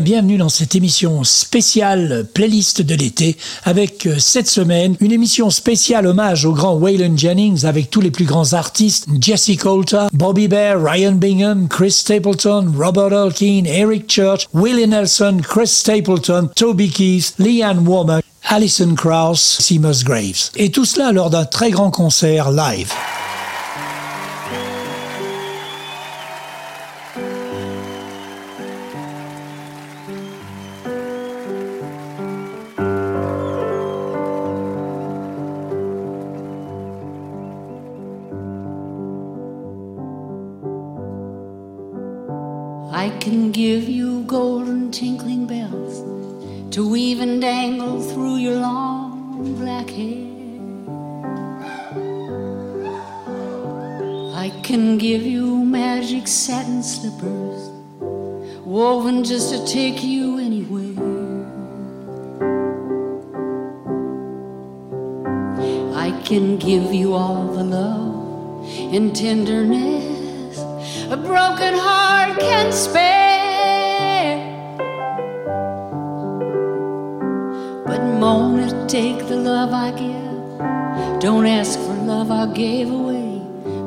Bien, bienvenue dans cette émission spéciale playlist de l'été avec euh, cette semaine une émission spéciale hommage au grand Waylon Jennings avec tous les plus grands artistes Jesse Coulter, Bobby Bear, Ryan Bingham, Chris Stapleton, Robert Alkeen, Eric Church, Willie Nelson, Chris Stapleton, Toby Keith, Leanne Womack, Alison Krauss, Seamus Graves. Et tout cela lors d'un très grand concert live. Just to take you anywhere. I can give you all the love and tenderness a broken heart can spare. But Mona, take the love I give. Don't ask for love I gave away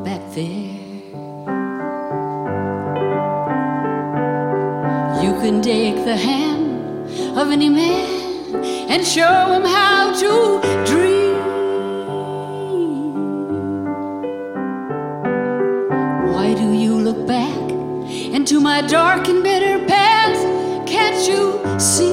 back there. Can take the hand of any man and show him how to dream. Why do you look back into my dark and bitter past? Can't you see?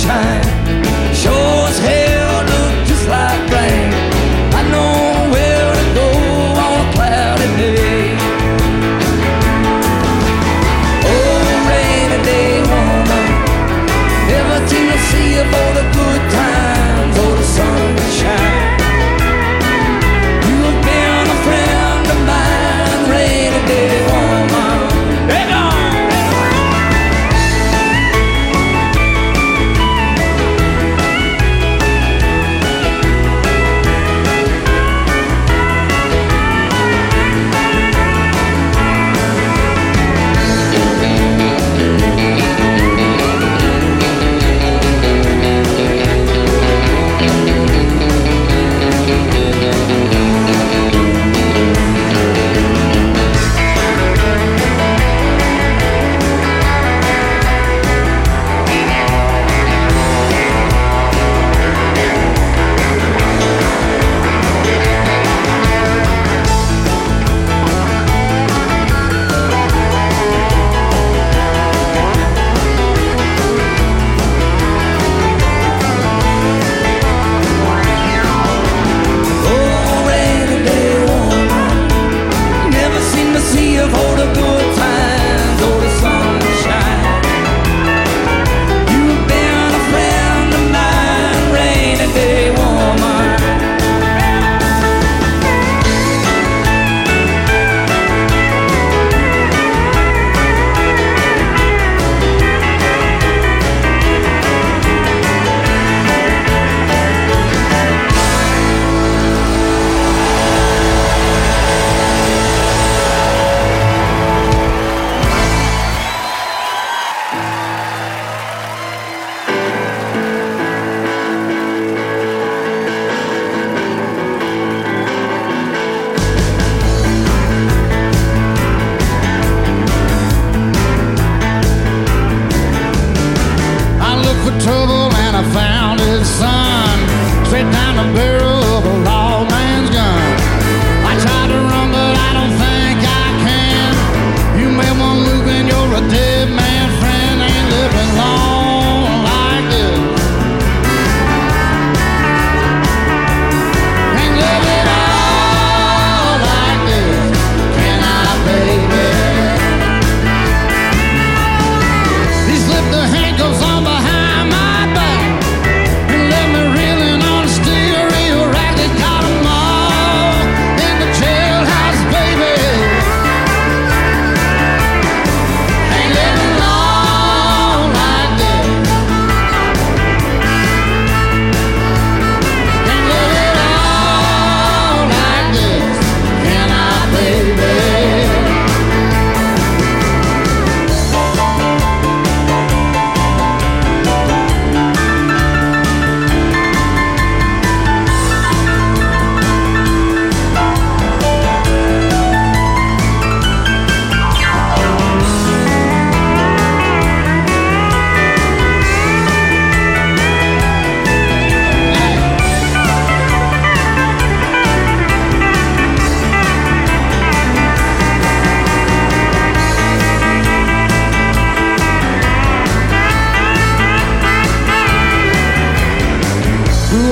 山。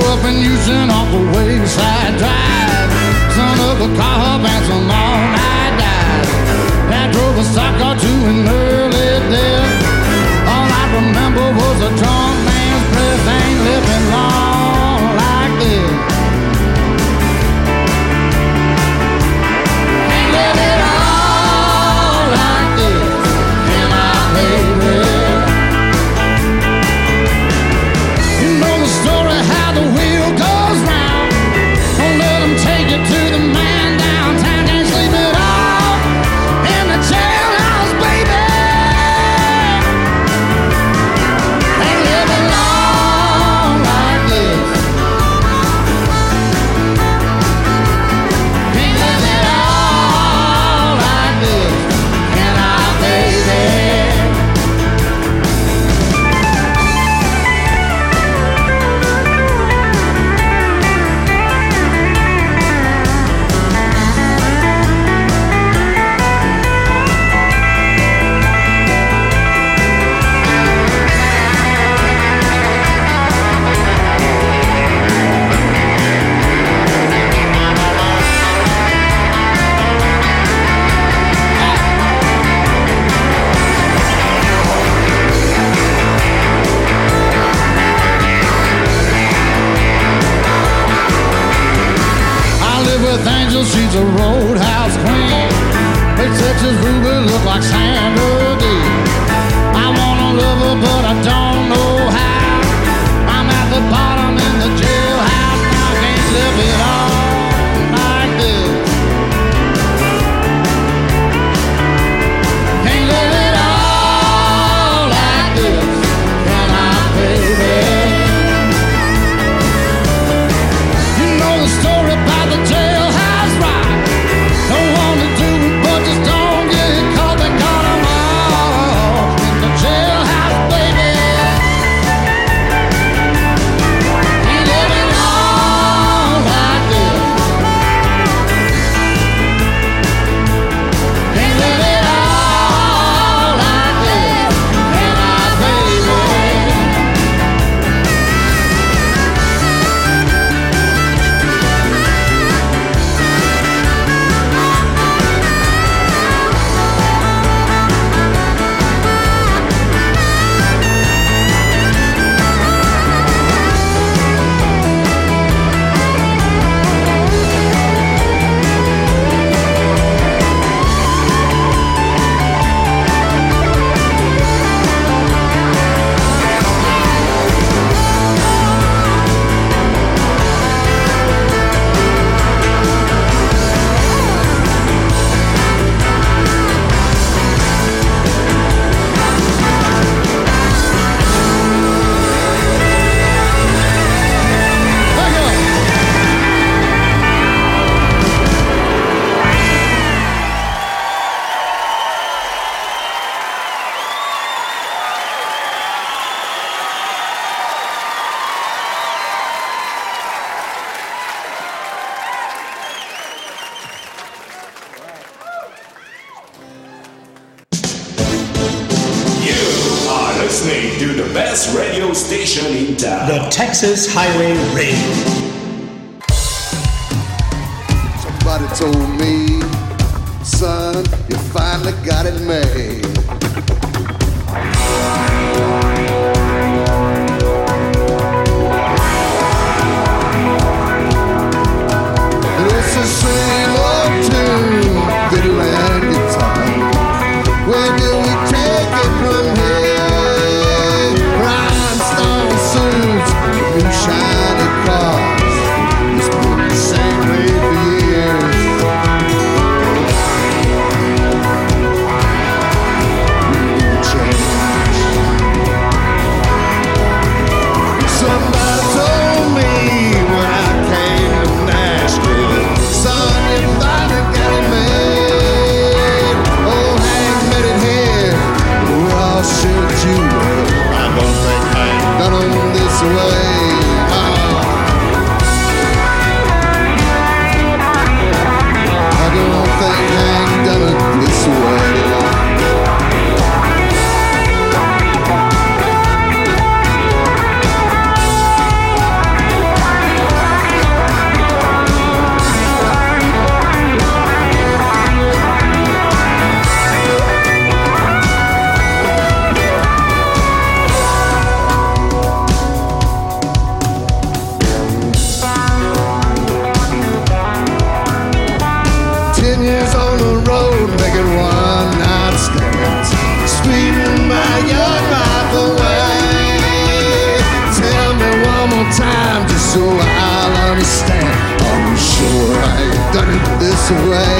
up and using off the wayside drive. Son of a cop and some all-night dive. That drove a stock car to an early death. All I remember was a drunk listening to the best radio station in town. The Texas Highway Radio. Somebody told me, son, you finally got it made. I've done it this way.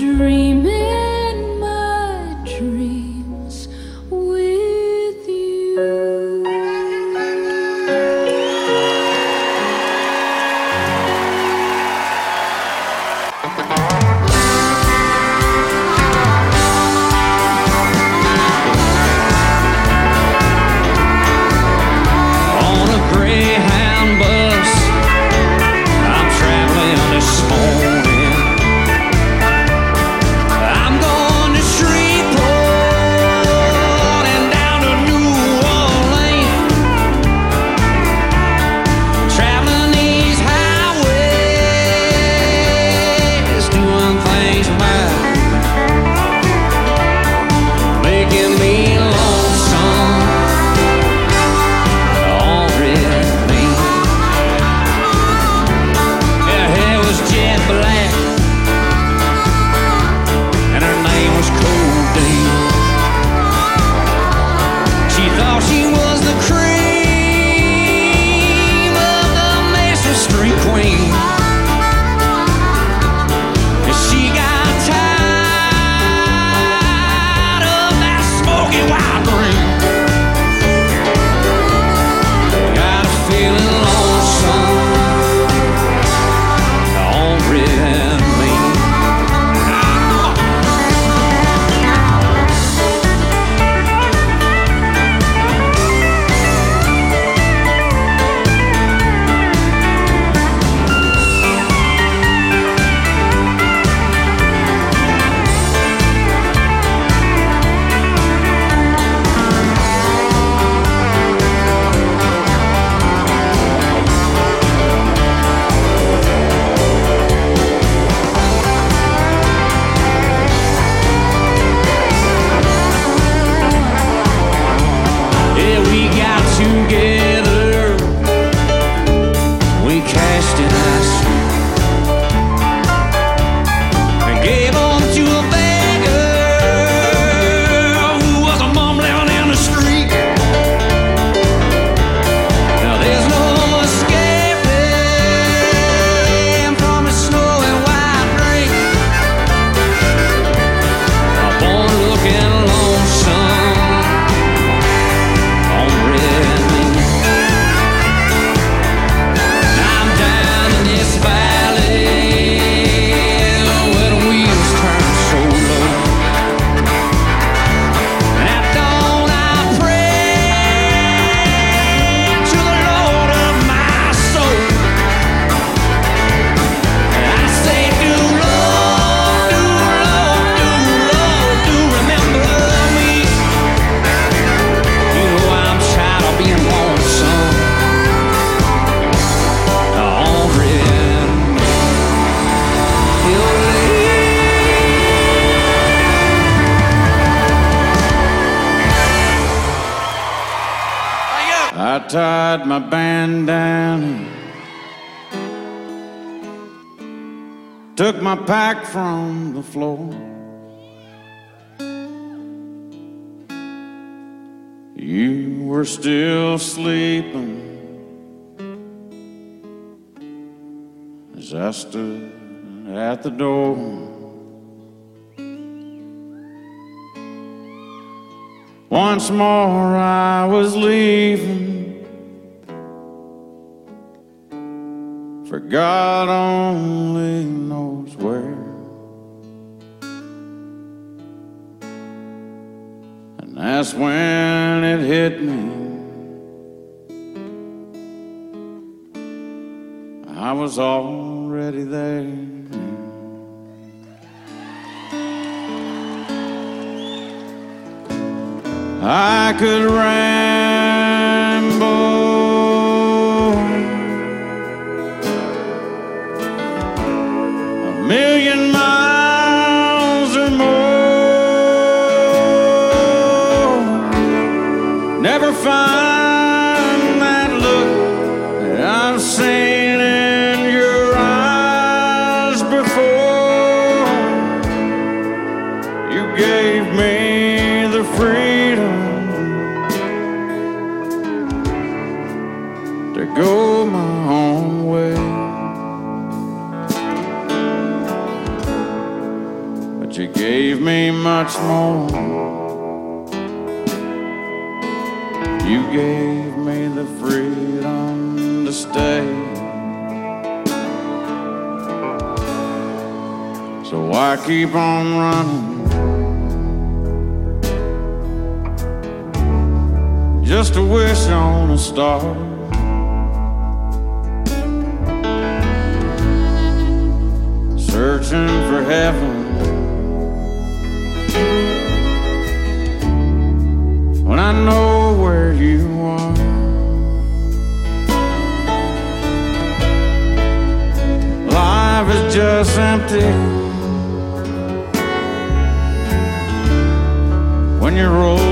Dreaming at the door. Once more I was leaving, for God only knows where. And that's when it hit me. I was already there. I could rant. much more. You gave me the freedom to stay. So why keep on running? Just a wish on a star. searching for heaven. I know where you are. Life is just empty when you're old.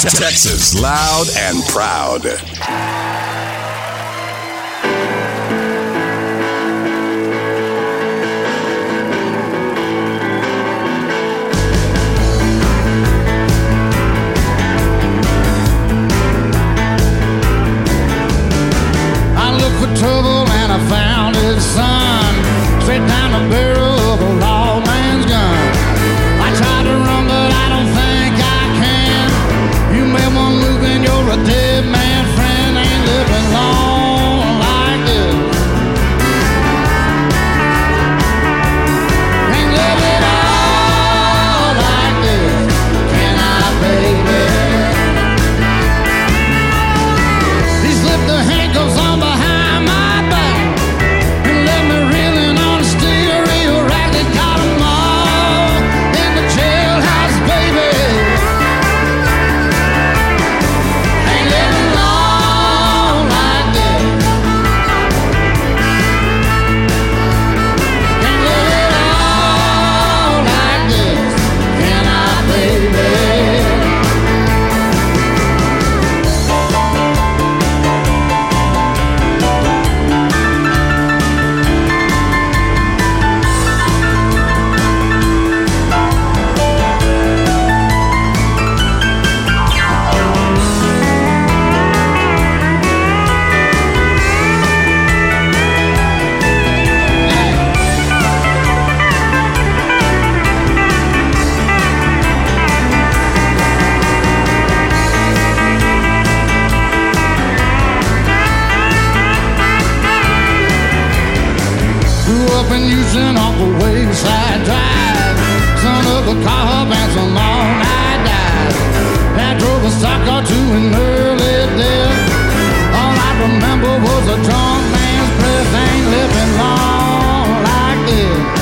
Texas loud and proud. I look for trouble and I found it. son. Grew up in Houston off the Wayside Drive. Son of a cop and some all-night dive. I drove a stock car to an early death. All I remember was a drunk man's breath. Ain't living long like this.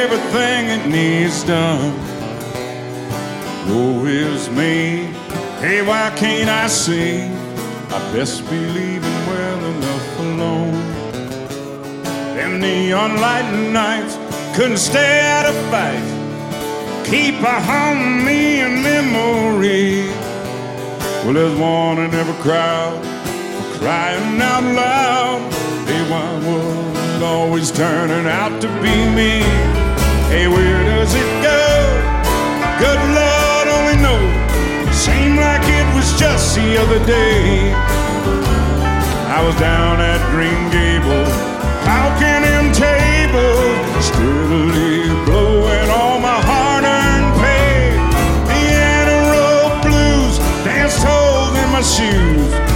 Everything it needs done. Woe is me. Hey, why can't I see? I best be leaving well enough alone. Them neon light nights couldn't stay out of fight. Keep a hum me in memory. Well, there's one in every crowd crying out loud. Hey, why was always turning out to be me? Hey, where does it go? Good Lord only knows. Seemed like it was just the other day. I was down at Green Gables, hawking them tables, steadily blowing all my hard-earned pay. The Antelope blues danced holes in my shoes.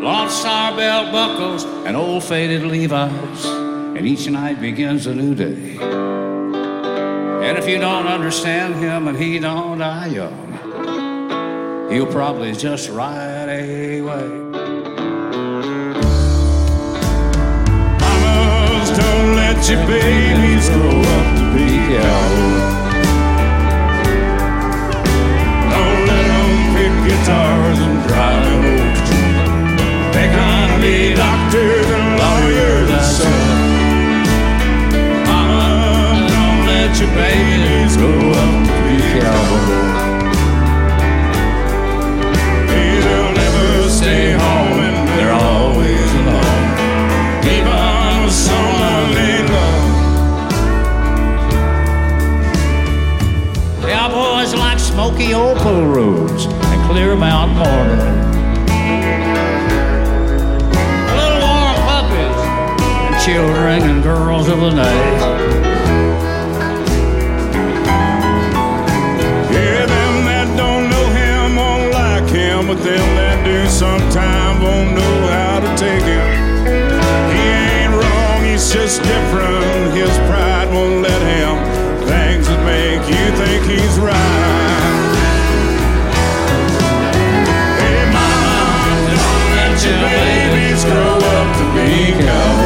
Lost our belt buckles and old faded Levi's, and each night begins a new day. And if you don't understand him and he don't die young, he'll probably just ride away. Mamas, don't let your babies grow up to be cowboys. Don't let them pick guitars and drive an be doctors and lawyers and son. Mama, don't let your babies grow up to be cowboys. Oh, They'll never stay home and they're always alone. Even with someone they love. Cowboys like smoky opal roads and clear mountain morning. children and girls of the night. Yeah, them that don't know him won't like him, but them that do sometime won't know how to take him. He ain't wrong, he's just different. His pride won't let him. Things that make you think he's right. Hey, mama, don't let your babies grow up to be cowards.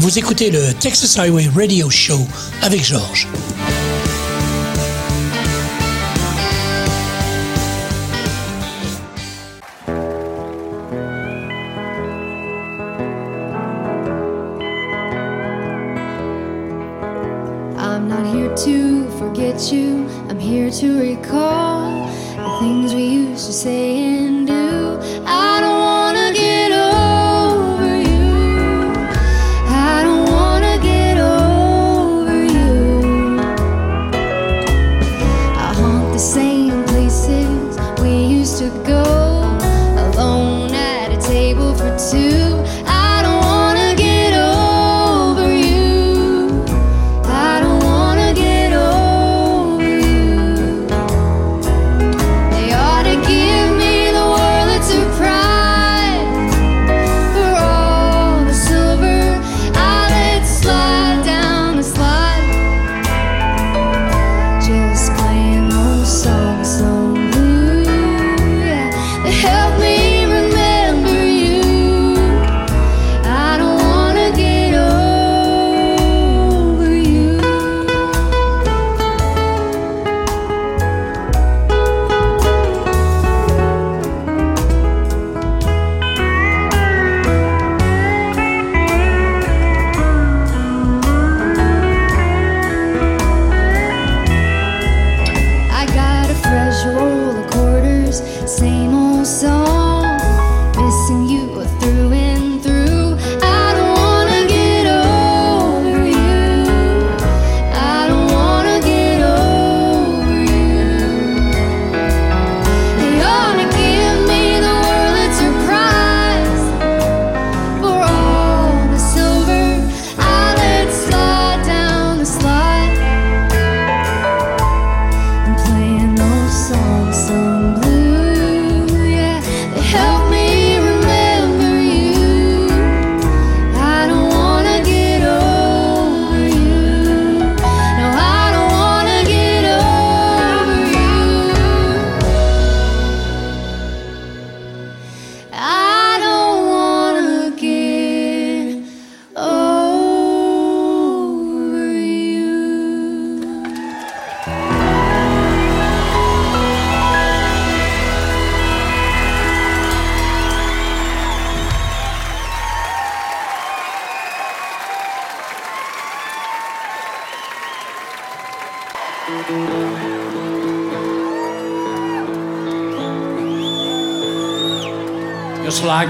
Vous écoutez le Texas Highway Radio Show avec Georges.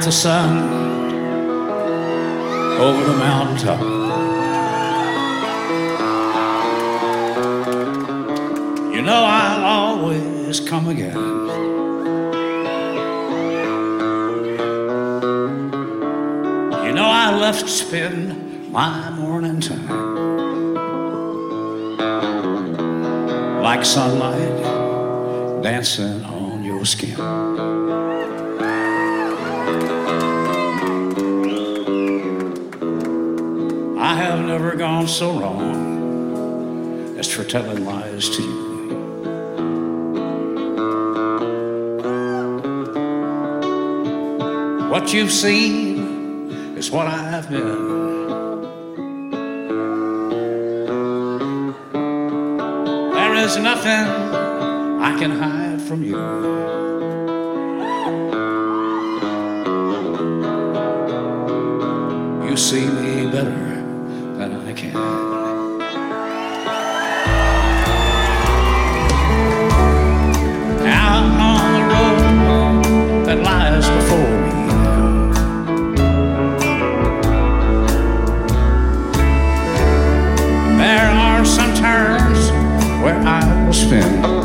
Like sun telling lies to you. What you've seen is what I've been. There is nothing I can hide from you. You see me better than I can. I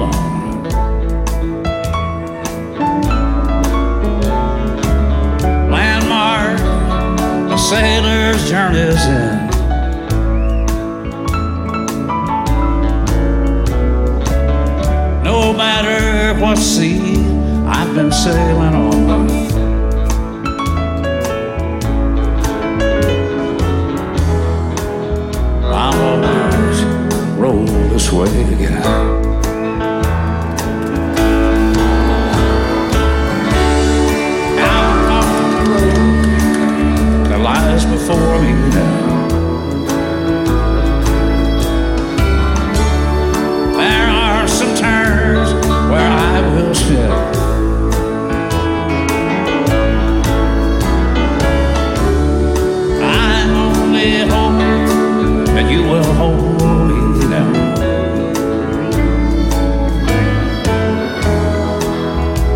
alone. Landmark, the sailor's journey's in. No matter what sea I've been sailing on. I'll always roll this way again. Before me now. There are some turns where I will spin. I only hope that you will hold me down.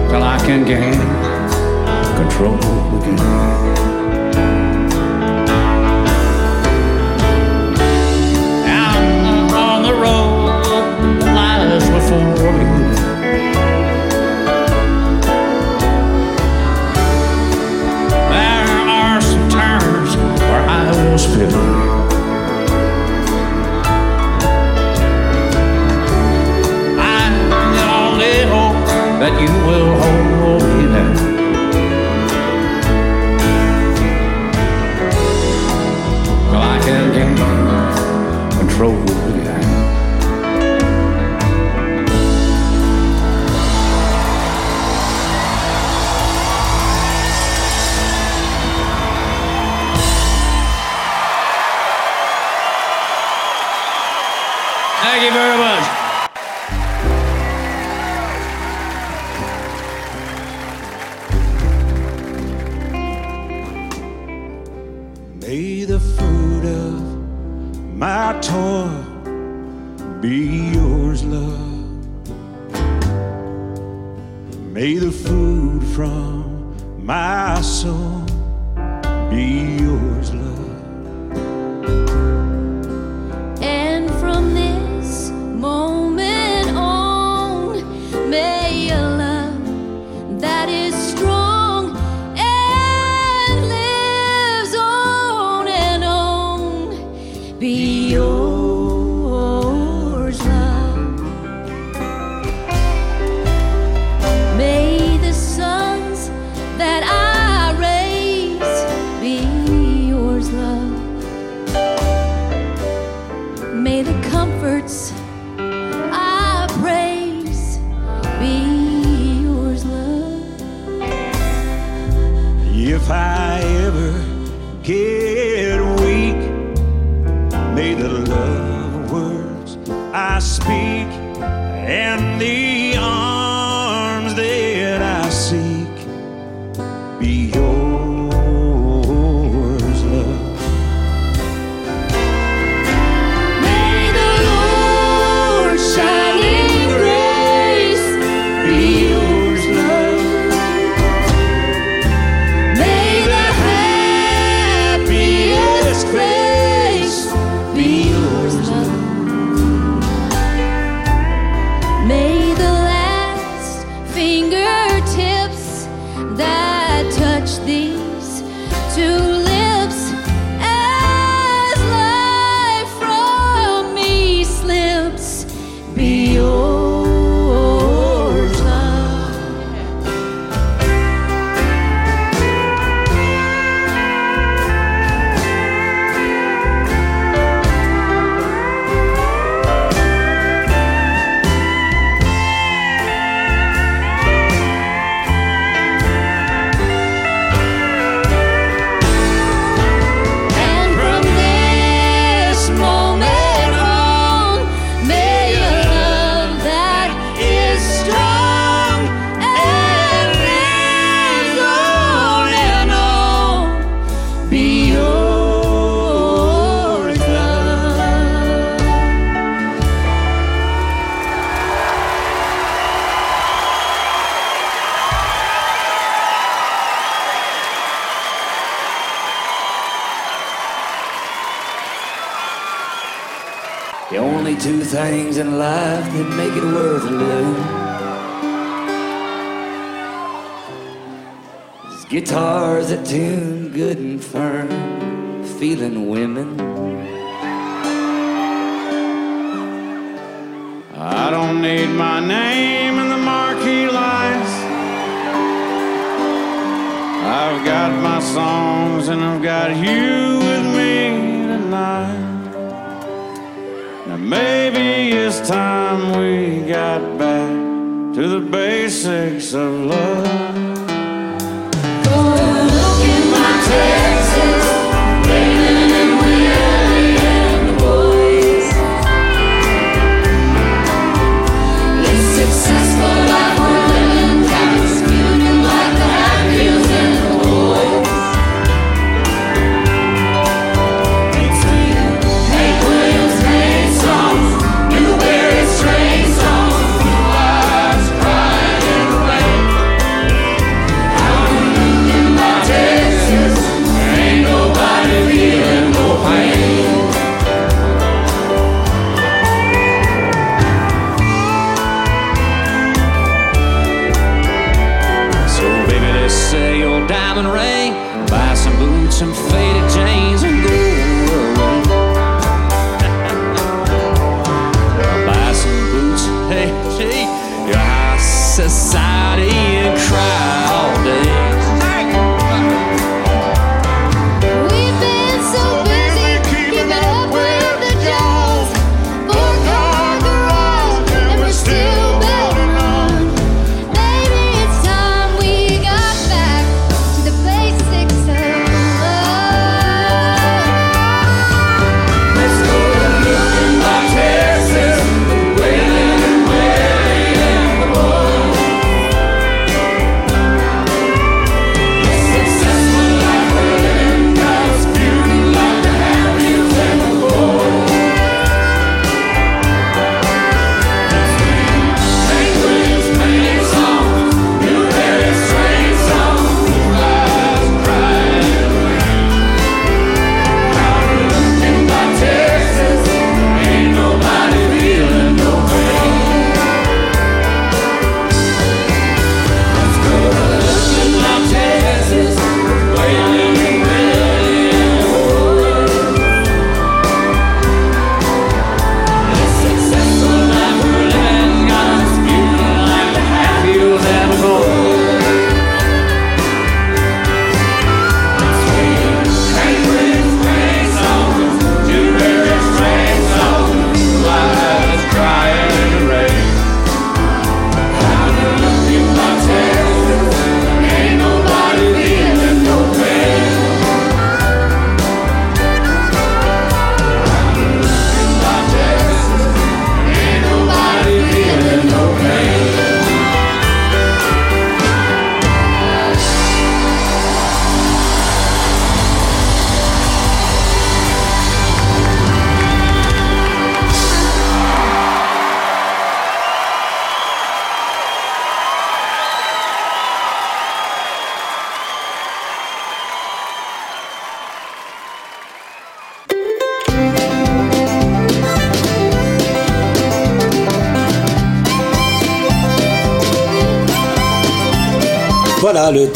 Till I can gain control again. You will hold